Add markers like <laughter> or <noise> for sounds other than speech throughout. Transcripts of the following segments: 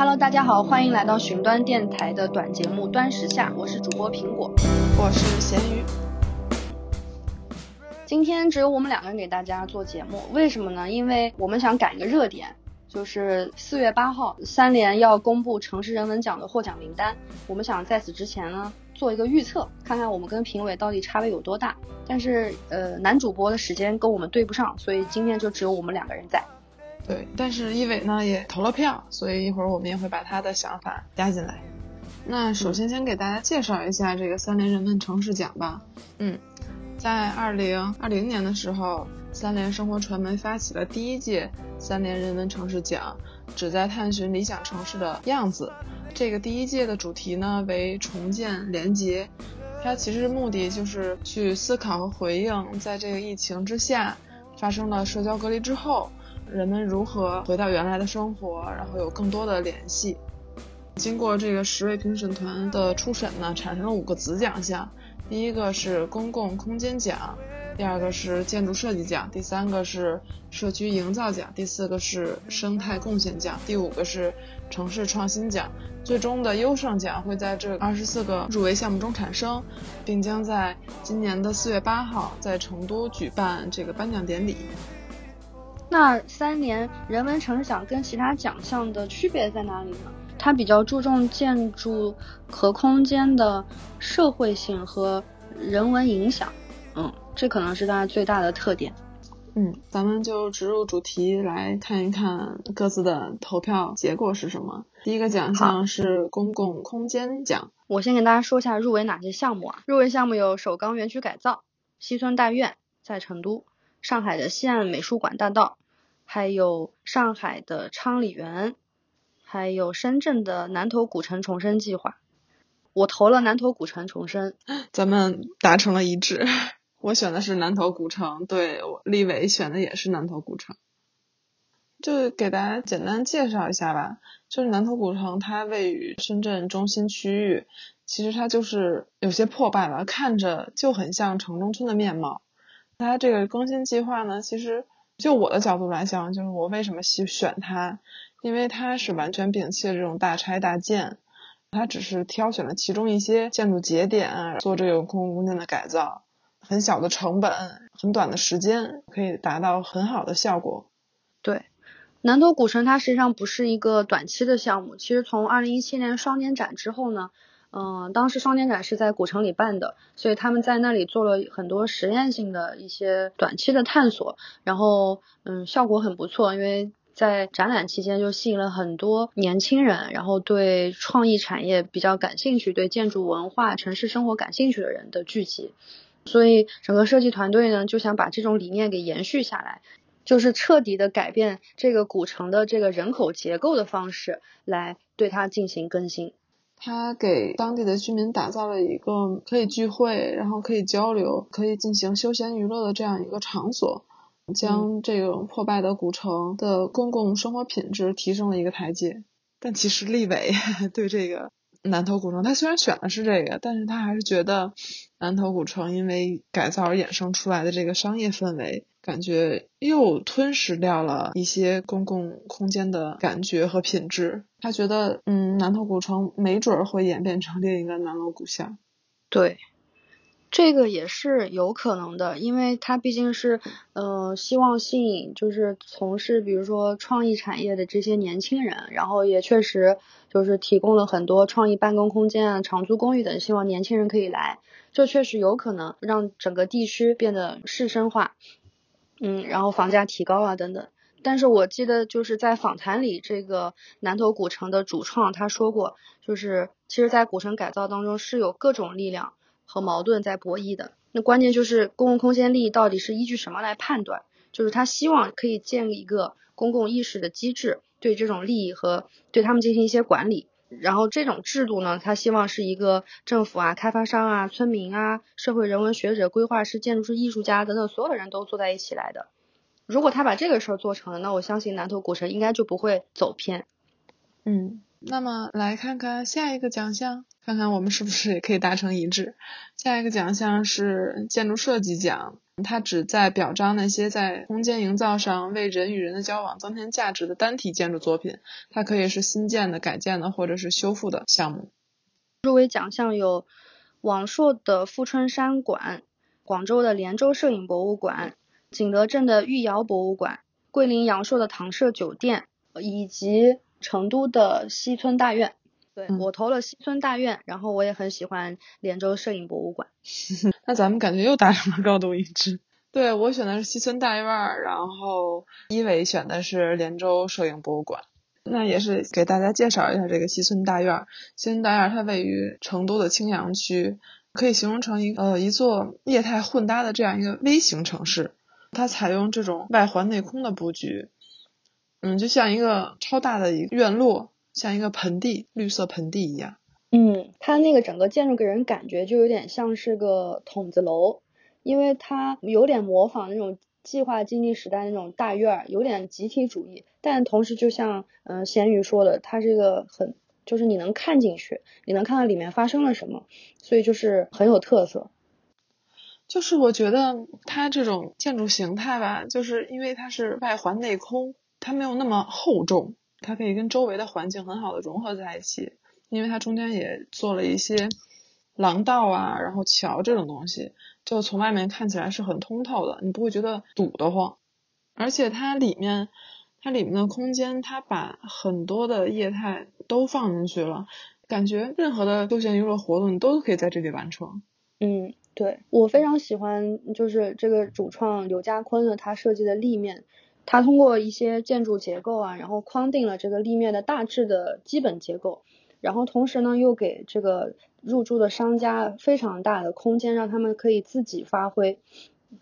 Hello，大家好，欢迎来到寻端电台的短节目《端时下》，我是主播苹果，我是咸鱼。今天只有我们两个人给大家做节目，为什么呢？因为我们想赶一个热点，就是四月八号三联要公布城市人文奖的获奖名单，我们想在此之前呢做一个预测，看看我们跟评委到底差别有多大。但是呃，男主播的时间跟我们对不上，所以今天就只有我们两个人在。对，但是一伟呢也投了票，所以一会儿我们也会把他的想法加进来。那首先先给大家介绍一下这个三联人文城市奖吧。嗯。在二零二零年的时候，三联生活传媒发起了第一届三联人文城市奖，旨在探寻理想城市的样子。这个第一届的主题呢为重建连接，它其实目的就是去思考和回应，在这个疫情之下发生了社交隔离之后，人们如何回到原来的生活，然后有更多的联系。经过这个十位评审团的初审呢，产生了五个子奖项。第一个是公共空间奖，第二个是建筑设计奖，第三个是社区营造奖，第四个是生态贡献奖，第五个是城市创新奖。最终的优胜奖会在这二十四个入围项目中产生，并将在今年的四月八号在成都举办这个颁奖典礼。那三年人文城市奖跟其他奖项的区别在哪里呢？它比较注重建筑和空间的社会性和人文影响，嗯，这可能是它最大的特点。嗯，咱们就直入主题来看一看各自的投票结果是什么。第一个奖项是公共空间奖，我先给大家说一下入围哪些项目啊？入围项目有首钢园区改造、西村大院在成都、上海的西岸美术馆大道，还有上海的昌里园。还有深圳的南头古城重生计划，我投了南头古城重生，<gasps> 咱们达成了一致。我选的是南头古城，对，立伟选的也是南头古城。就给大家简单介绍一下吧，就是南头古城，它位于深圳中心区域，其实它就是有些破败了，看着就很像城中村的面貌。它这个更新计划呢，其实就我的角度来讲，就是我为什么喜选它。因为它是完全摒弃了这种大拆大建，它只是挑选了其中一些建筑节点做这个公共空间的改造，很小的成本，很短的时间可以达到很好的效果。对，南头古城它实际上不是一个短期的项目，其实从二零一七年双年展之后呢，嗯，当时双年展是在古城里办的，所以他们在那里做了很多实验性的一些短期的探索，然后嗯，效果很不错，因为。在展览期间就吸引了很多年轻人，然后对创意产业比较感兴趣，对建筑文化、城市生活感兴趣的人的聚集。所以整个设计团队呢就想把这种理念给延续下来，就是彻底的改变这个古城的这个人口结构的方式来对它进行更新。他给当地的居民打造了一个可以聚会，然后可以交流、可以进行休闲娱乐的这样一个场所。将这种破败的古城的公共生活品质提升了一个台阶，但其实立伟 <laughs> 对这个南头古城，他虽然选的是这个，但是他还是觉得南头古城因为改造而衍生出来的这个商业氛围，感觉又吞噬掉了一些公共空间的感觉和品质。他觉得，嗯，南头古城没准会演变成另一个南锣鼓巷。对。这个也是有可能的，因为它毕竟是，呃，希望吸引就是从事比如说创意产业的这些年轻人，然后也确实就是提供了很多创意办公空间啊、长租公寓等，希望年轻人可以来，这确实有可能让整个地区变得市生化，嗯，然后房价提高啊等等。但是我记得就是在访谈里，这个南头古城的主创他说过，就是其实，在古城改造当中是有各种力量。和矛盾在博弈的，那关键就是公共空间利益到底是依据什么来判断？就是他希望可以建立一个公共意识的机制，对这种利益和对他们进行一些管理。然后这种制度呢，他希望是一个政府啊、开发商啊、村民啊、社会人文学者、规划师、建筑师、艺术家等等所有人都坐在一起来的。如果他把这个事儿做成了，那我相信南头古城应该就不会走偏。嗯，那么来看看下一个奖项，看看我们是不是也可以达成一致。下一个奖项是建筑设计奖，它旨在表彰那些在空间营造上为人与人的交往增添价值的单体建筑作品。它可以是新建的、改建的，或者是修复的项目。入围奖项有网硕的富春山馆、广州的连州摄影博物馆、景德镇的御窑博物馆、桂林阳朔的唐舍酒店以及。成都的西村大院，对我投了西村大院，然后我也很喜欢连州摄影博物馆。<laughs> 那咱们感觉又达成了高度一致。对我选的是西村大院，然后一伟选的是连州摄影博物馆。那也是给大家介绍一下这个西村大院。西村大院它位于成都的青羊区，可以形容成一呃一座业态混搭的这样一个微型城市。它采用这种外环内空的布局。嗯，就像一个超大的一个院落，像一个盆地，绿色盆地一样。嗯，它那个整个建筑给人感觉就有点像是个筒子楼，因为它有点模仿那种计划经济时代那种大院儿，有点集体主义。但同时，就像嗯咸鱼说的，它这个很就是你能看进去，你能看到里面发生了什么，所以就是很有特色。就是我觉得它这种建筑形态吧，就是因为它是外环内空。它没有那么厚重，它可以跟周围的环境很好的融合在一起，因为它中间也做了一些廊道啊，然后桥这种东西，就从外面看起来是很通透的，你不会觉得堵得慌。而且它里面，它里面的空间，它把很多的业态都放进去了，感觉任何的休闲娱乐活动你都可以在这里完成。嗯，对我非常喜欢，就是这个主创刘家坤的他设计的立面。它通过一些建筑结构啊，然后框定了这个立面的大致的基本结构，然后同时呢，又给这个入驻的商家非常大的空间，让他们可以自己发挥。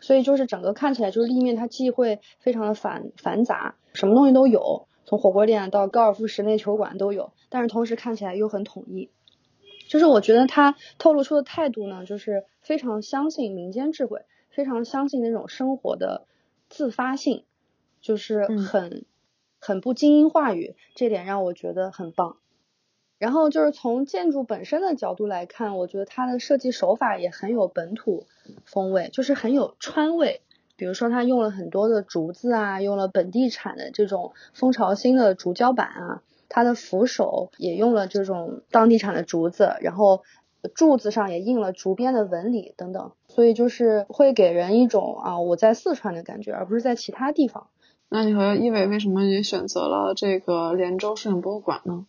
所以就是整个看起来，就是立面它既会非常的繁繁杂，什么东西都有，从火锅店到高尔夫室内球馆都有，但是同时看起来又很统一。就是我觉得它透露出的态度呢，就是非常相信民间智慧，非常相信那种生活的自发性。就是很很不精英话语，这点让我觉得很棒。然后就是从建筑本身的角度来看，我觉得它的设计手法也很有本土风味，就是很有川味。比如说，它用了很多的竹子啊，用了本地产的这种蜂巢芯的竹胶板啊，它的扶手也用了这种当地产的竹子，然后柱子上也印了竹编的纹理等等，所以就是会给人一种啊我在四川的感觉，而不是在其他地方。那你和一伟为什么也选择了这个连州摄影博物馆呢？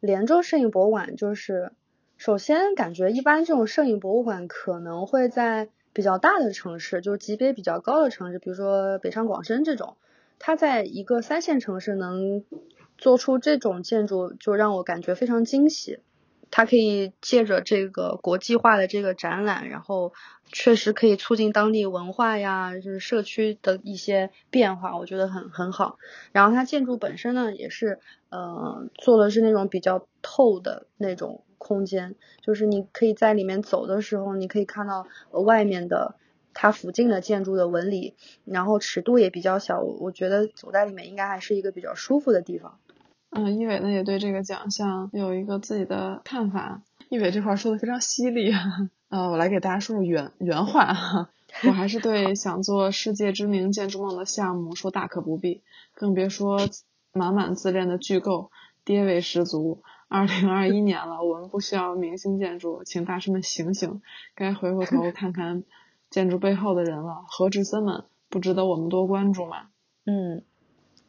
连州摄影博物馆就是，首先感觉一般这种摄影博物馆可能会在比较大的城市，就是级别比较高的城市，比如说北上广深这种，它在一个三线城市能做出这种建筑，就让我感觉非常惊喜。它可以借着这个国际化的这个展览，然后确实可以促进当地文化呀，就是社区的一些变化，我觉得很很好。然后它建筑本身呢，也是呃做的是那种比较透的那种空间，就是你可以在里面走的时候，你可以看到外面的它附近的建筑的纹理，然后尺度也比较小，我觉得走在里面应该还是一个比较舒服的地方。嗯，一伟呢也对这个奖项有一个自己的看法。一伟这块说的非常犀利，呃，我来给大家说说原原话哈。我还是对想做世界知名建筑梦的项目说大可不必，更别说满满自恋的巨构，爹味十足。二零二一年了，我们不需要明星建筑，请大师们醒醒，该回过头看看建筑背后的人了。何志森们不值得我们多关注吗？嗯，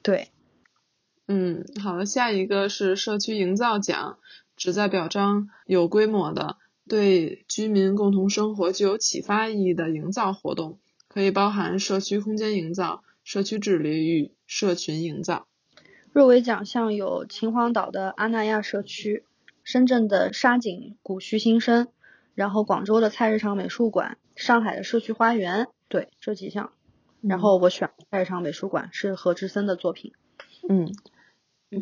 对。嗯，好了，下一个是社区营造奖，旨在表彰有规模的、对居民共同生活具有启发意义的营造活动，可以包含社区空间营造、社区治理与社群营造。入围奖项有秦皇岛的阿那亚社区、深圳的沙井古墟新生，然后广州的菜市场美术馆、上海的社区花园，对这几项。然后我选菜市场美术馆是何志森的作品。嗯。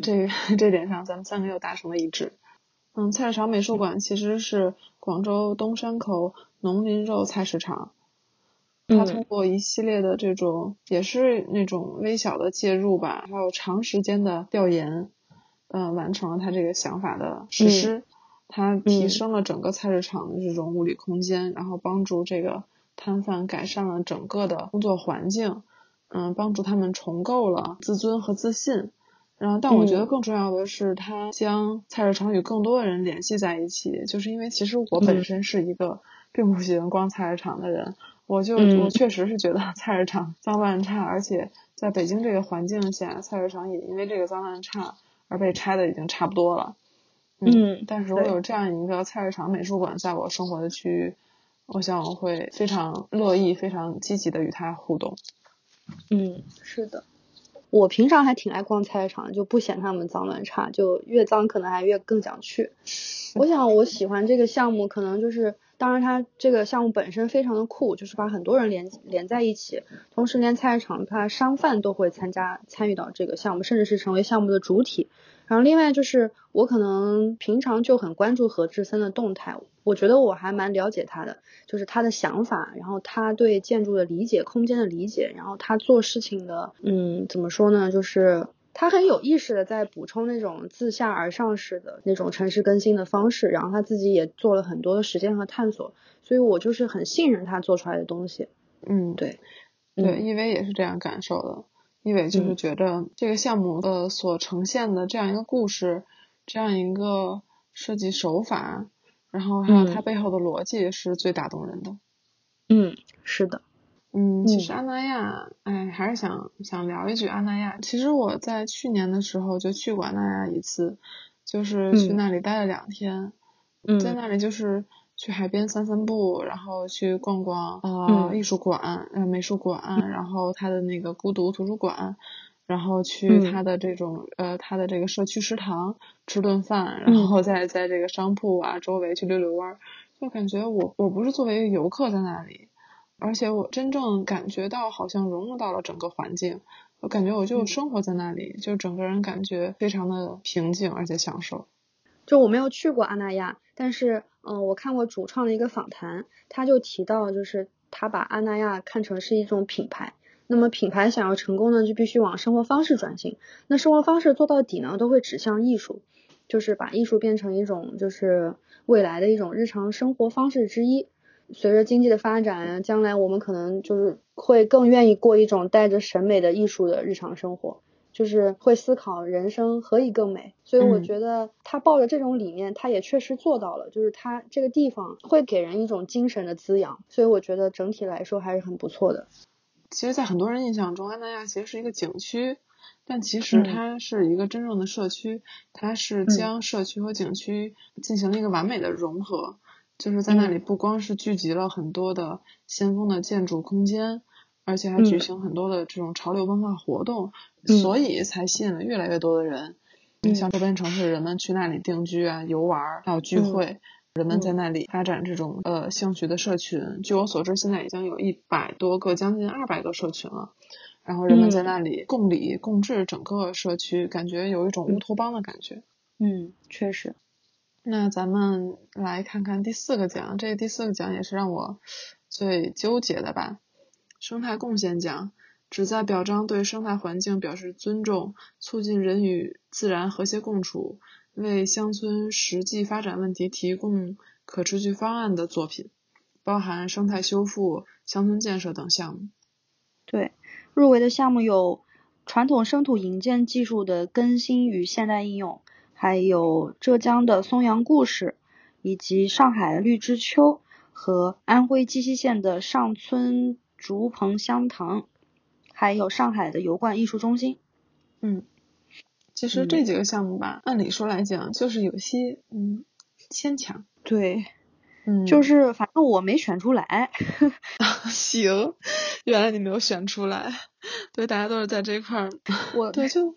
这 <laughs> 这点上，咱们三个又达成了一致。嗯，菜市场美术馆其实是广州东山口农林肉菜市场，它通过一系列的这种，也是那种微小的介入吧，还有长时间的调研，呃，完成了他这个想法的实施。他提升了整个菜市场的这种物理空间，然后帮助这个摊贩改善了整个的工作环境，嗯，帮助他们重构了自尊和自信。然后，但我觉得更重要的是，他将菜市场与更多的人联系在一起。就是因为其实我本身是一个并不喜欢逛菜市场的人，我就我确实是觉得菜市场脏乱差，而且在北京这个环境下，菜市场也因为这个脏乱差而被拆的已经差不多了。嗯，但是我有这样一个菜市场美术馆在我生活的区域，我想我会非常乐意、非常积极的与它互动。嗯，是的，我平常还挺爱逛菜市场，就不嫌他们脏乱差，就越脏可能还越更想去。我想我喜欢这个项目，可能就是，当然它这个项目本身非常的酷，就是把很多人连连在一起，同时连菜市场它商贩都会参加参与到这个项目，甚至是成为项目的主体。然后另外就是我可能平常就很关注何志森的动态，我觉得我还蛮了解他的，就是他的想法，然后他对建筑的理解、空间的理解，然后他做事情的，嗯，怎么说呢？就是他很有意识的在补充那种自下而上式的那种城市更新的方式，然后他自己也做了很多的实践和探索，所以我就是很信任他做出来的东西。嗯，对，对，因为也是这样感受的。因为就是觉得这个项目的所呈现的这样一个故事，这样一个设计手法，然后还有它背后的逻辑是最打动人的。嗯，是的。嗯，其实阿那亚，哎，还是想想聊一句阿那亚。其实我在去年的时候就去过阿那亚一次，就是去那里待了两天，在那里就是。去海边散散步，然后去逛逛呃艺术馆、呃美术馆，然后他的那个孤独图书馆，然后去他的这种呃他的这个社区食堂吃顿饭，然后再在这个商铺啊周围去溜溜弯儿，就感觉我我不是作为一个游客在那里，而且我真正感觉到好像融入到了整个环境，我感觉我就生活在那里，就整个人感觉非常的平静而且享受。就我没有去过阿那亚，但是。嗯，我看过主创的一个访谈，他就提到，就是他把阿那亚看成是一种品牌。那么品牌想要成功呢，就必须往生活方式转型。那生活方式做到底呢，都会指向艺术，就是把艺术变成一种就是未来的一种日常生活方式之一。随着经济的发展，将来我们可能就是会更愿意过一种带着审美的艺术的日常生活。就是会思考人生何以更美，所以我觉得他抱着这种理念，他也确实做到了。就是他这个地方会给人一种精神的滋养，所以我觉得整体来说还是很不错的。其实，在很多人印象中，安南亚其实是一个景区，但其实它是一个真正的社区，它是将社区和景区进行了一个完美的融合。就是在那里，不光是聚集了很多的先锋的建筑空间。而且还举行很多的这种潮流文化活动，所以才吸引了越来越多的人。像周边城市，人们去那里定居啊、游玩，还有聚会，人们在那里发展这种呃兴趣的社群。据我所知，现在已经有一百多个，将近二百个社群了。然后人们在那里共理共治整个社区，感觉有一种乌托邦的感觉。嗯，确实。那咱们来看看第四个奖，这第四个奖也是让我最纠结的吧。生态贡献奖旨在表彰对生态环境表示尊重、促进人与自然和谐共处、为乡村实际发展问题提供可持续方案的作品，包含生态修复、乡村建设等项目。对，入围的项目有传统生土营建技术的更新与现代应用，还有浙江的松阳故事，以及上海绿之秋和安徽鸡西县的上村。竹棚香堂，还有上海的油罐艺术中心。嗯，其实这几个项目吧，按理说来讲，就是有些嗯牵强。对，嗯，<laughs> 就是反正我没选出来。<laughs> 行，原来你没有选出来。对，大家都是在这块儿。我对，就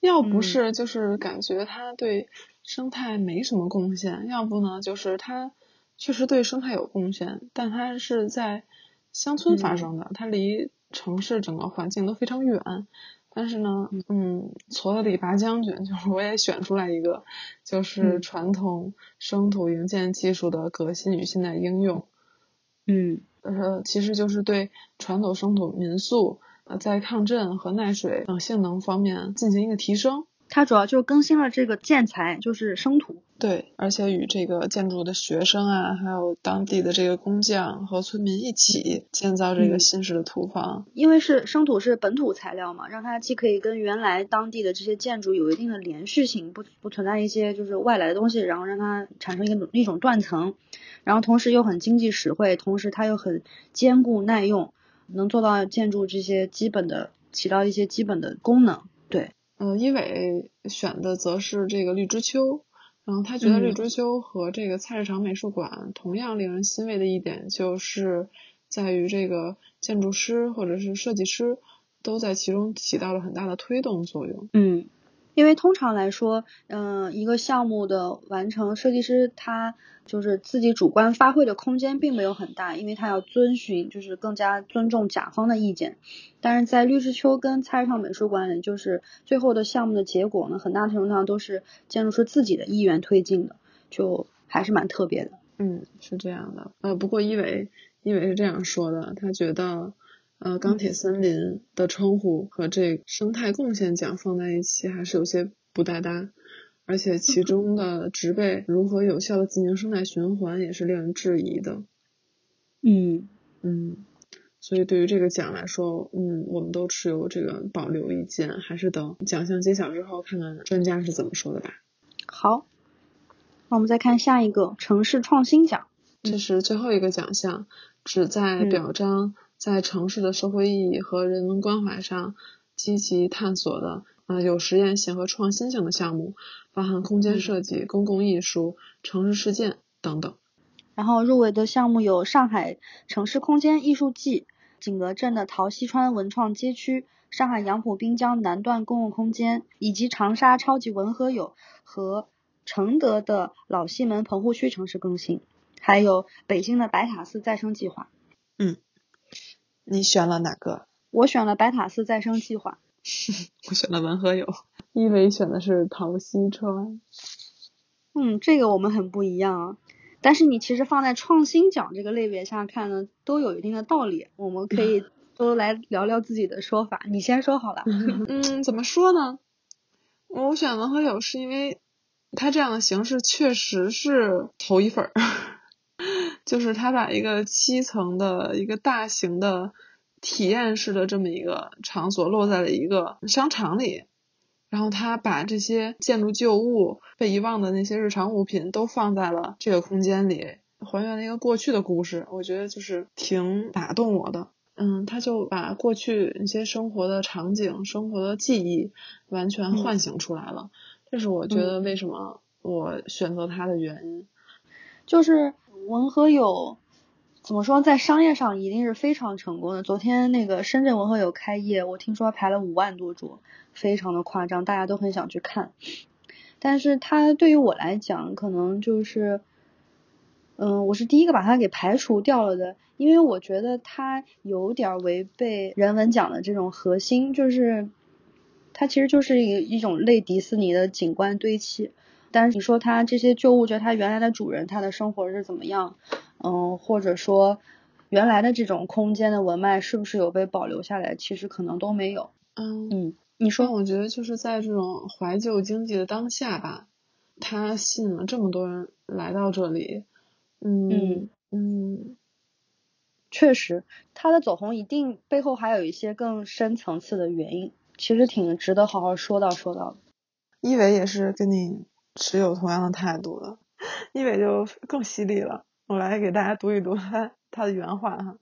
要不是就是感觉它对生态没什么贡献，要不呢就是它确实对生态有贡献，但它是在。乡村发生的，它离城市整个环境都非常远。但是呢，嗯，矬子里拔将军，<laughs> 就是我也选出来一个，就是传统生土营建技术的革新与现代应用。嗯，呃，其实就是对传统生土民宿呃在抗震和耐水等性能方面进行一个提升。它主要就更新了这个建材，就是生土。对，而且与这个建筑的学生啊，还有当地的这个工匠和村民一起建造这个新式的土房。因为是生土是本土材料嘛，让它既可以跟原来当地的这些建筑有一定的连续性，不不存在一些就是外来的东西，然后让它产生一个一种断层，然后同时又很经济实惠，同时它又很坚固耐用，能做到建筑这些基本的起到一些基本的功能。对。嗯，一伟选的则是这个绿之秋，然后他觉得绿之秋和这个菜市场美术馆同样令人欣慰的一点，就是在于这个建筑师或者是设计师都在其中起到了很大的推动作用。嗯。因为通常来说，嗯，一个项目的完成，设计师他就是自己主观发挥的空间并没有很大，因为他要遵循，就是更加尊重甲方的意见。但是在绿之秋跟菜市场美术馆里，就是最后的项目的结果呢，很大程度上都是建筑师自己的意愿推进的，就还是蛮特别的。嗯，是这样的。呃，不过一伟，一伟是这样说的，他觉得。呃，钢铁森林的称呼和这生态贡献奖放在一起，还是有些不搭搭，而且其中的植被如何有效的进行生态循环，也是令人质疑的。嗯嗯，所以对于这个奖来说，嗯，我们都持有这个保留意见，还是等奖项揭晓之后，看看专家是怎么说的吧。好，那我们再看下一个城市创新奖，这是最后一个奖项，旨在表彰。在城市的社会意义和人文关怀上积极探索的，呃，有实验性和创新性的项目，包含空间设计、公共艺术、城市事件等等。然后入围的项目有上海城市空间艺术季、景德镇的陶溪川文创街区、上海杨浦滨江南段公共空间，以及长沙超级文和友和承德的老西门棚户区城市更新，还有北京的白塔寺再生计划。嗯。你选了哪个？我选了白塔寺再生计划。<laughs> 我选了文和友。一伟选的是陶溪川。嗯，这个我们很不一样啊。但是你其实放在创新奖这个类别下看呢，都有一定的道理。我们可以 <laughs> 都来聊聊自己的说法。你先说好了。<laughs> 嗯，怎么说呢？我选文和友是因为他这样的形式确实是头一份儿。就是他把一个七层的一个大型的体验式的这么一个场所落在了一个商场里，然后他把这些建筑旧物、被遗忘的那些日常物品都放在了这个空间里，还原了一个过去的故事。我觉得就是挺打动我的。嗯，他就把过去一些生活的场景、生活的记忆完全唤醒出来了。这是我觉得为什么我选择他的原因，就是。文和友怎么说，在商业上一定是非常成功的。昨天那个深圳文和友开业，我听说排了五万多桌，非常的夸张，大家都很想去看。但是它对于我来讲，可能就是，嗯，我是第一个把它给排除掉了的，因为我觉得它有点违背人文奖的这种核心，就是它其实就是一一种类迪士尼的景观堆砌。但是你说它这些旧物，件它原来的主人他的生活是怎么样？嗯，或者说原来的这种空间的文脉是不是有被保留下来？其实可能都没有。嗯嗯，你说，我觉得就是在这种怀旧经济的当下吧，它吸引了这么多人来到这里。嗯嗯，确实，它的走红一定背后还有一些更深层次的原因，其实挺值得好好说道说道的。一伟也是跟你。持有同样的态度的，一伟就更犀利了。我来给大家读一读他他的原话哈。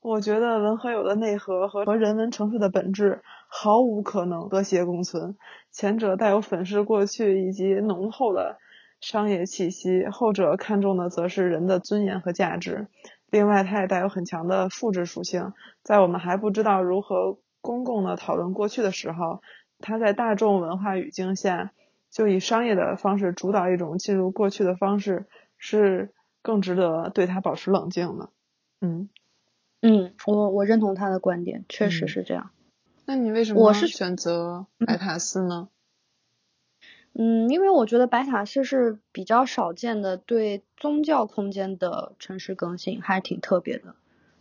我觉得文和友的内核和和人文城市的本质毫无可能和谐共存。前者带有粉饰过去以及浓厚的商业气息，后者看重的则是人的尊严和价值。另外，它也带有很强的复制属性。在我们还不知道如何公共的讨论过去的时候，它在大众文化语境下。就以商业的方式主导一种进入过去的方式，是更值得对他保持冷静的。嗯嗯，我我认同他的观点，确实是这样。那你为什么我是选择白塔寺呢？嗯，因为我觉得白塔寺是比较少见的对宗教空间的城市更新，还是挺特别的。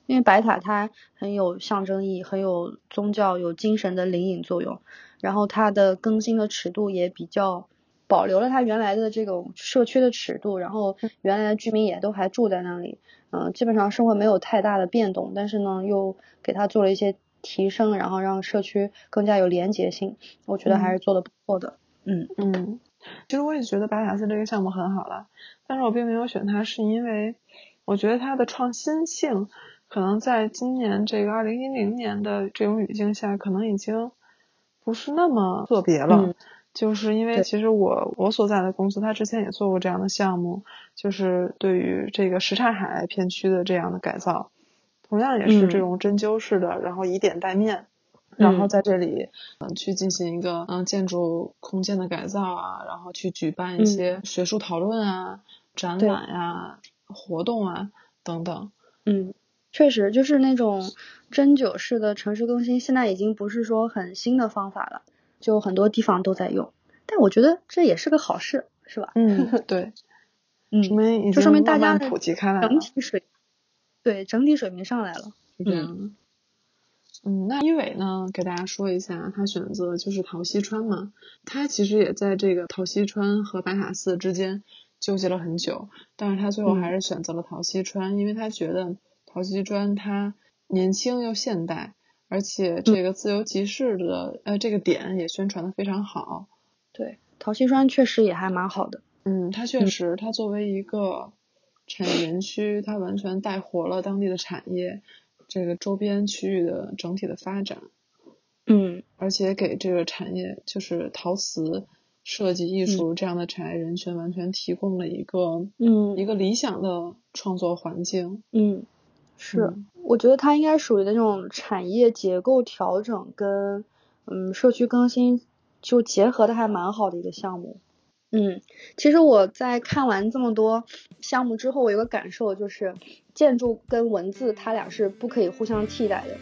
因为白塔它很有象征意义，很有宗教、有精神的灵隐作用，然后它的更新的尺度也比较保留了它原来的这种社区的尺度，然后原来的居民也都还住在那里，嗯，基本上生活没有太大的变动，但是呢，又给它做了一些提升，然后让社区更加有连结性，我觉得还是做的不错的，嗯嗯，其实我也觉得白塔寺这个项目很好了，但是我并没有选它，是因为我觉得它的创新性。可能在今年这个二零一零年的这种语境下，可能已经不是那么特别了。就是因为其实我我所在的公司，它之前也做过这样的项目，就是对于这个什刹海片区的这样的改造，同样也是这种针灸式的，然后以点带面，然后在这里嗯去进行一个嗯建筑空间的改造啊，然后去举办一些学术讨论啊、展览呀、活动啊等等。嗯。确实，就是那种针灸式的城市更新，现在已经不是说很新的方法了，就很多地方都在用。但我觉得这也是个好事，是吧？嗯，<laughs> 对，嗯，就说明大家普及开来整体水，对整体水平上来了，是这样的。嗯，那一伟呢，给大家说一下，他选择就是陶溪川嘛，他其实也在这个陶溪川和白塔寺之间纠结了很久，但是他最后还是选择了陶溪川，因为他觉得。陶溪砖它年轻又现代，而且这个自由集市的呃这个点也宣传的非常好。对，陶溪川确实也还蛮好的。嗯，它确实，它作为一个产业园区，它完全带活了当地的产业，这个周边区域的整体的发展。嗯，而且给这个产业，就是陶瓷设计艺术这样的产业人群，完全提供了一个嗯一个理想的创作环境。嗯。是，我觉得它应该属于那种产业结构调整跟嗯社区更新就结合的还蛮好的一个项目。嗯，其实我在看完这么多项目之后，我有个感受就是，建筑跟文字它俩是不可以互相替代的。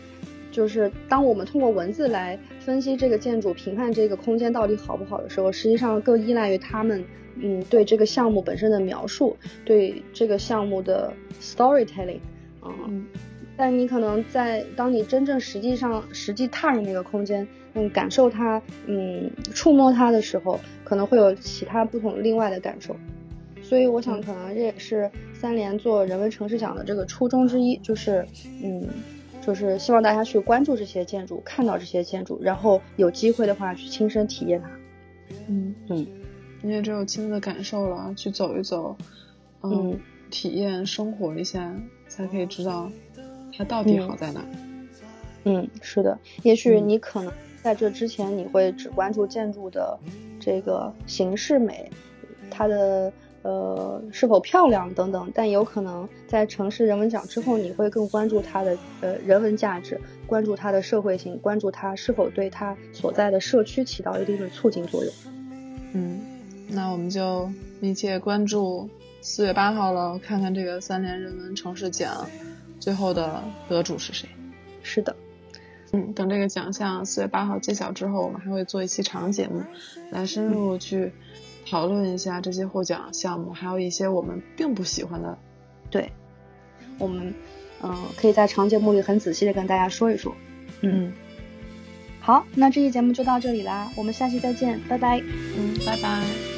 就是当我们通过文字来分析这个建筑、评判这个空间到底好不好的时候，实际上更依赖于他们嗯对这个项目本身的描述，对这个项目的 storytelling。嗯，但你可能在当你真正实际上实际踏入那个空间，嗯，感受它，嗯，触摸它的时候，可能会有其他不同另外的感受。所以我想，可能这也是三联做人文城市奖的这个初衷之一，就是，嗯，就是希望大家去关注这些建筑，看到这些建筑，然后有机会的话去亲身体验它。嗯嗯，因为只有亲自感受了，去走一走，嗯，体验生活一下。才可以知道它到底好在哪。嗯，是的，也许你可能在这之前你会只关注建筑的这个形式美，它的呃是否漂亮等等，但有可能在城市人文奖之后，你会更关注它的呃人文价值，关注它的社会性，关注它是否对它所在的社区起到一定的促进作用。嗯，那我们就密切关注。四月八号了，看看这个三联人文城市奖最后的得主是谁？是的，嗯，等这个奖项四月八号揭晓之后，我们还会做一期长节目，来深入去讨论一下这些获奖项目，还有一些我们并不喜欢的。对，我们嗯可以在长节目里很仔细的跟大家说一说。嗯，好，那这期节目就到这里啦，我们下期再见，拜拜。嗯，拜拜。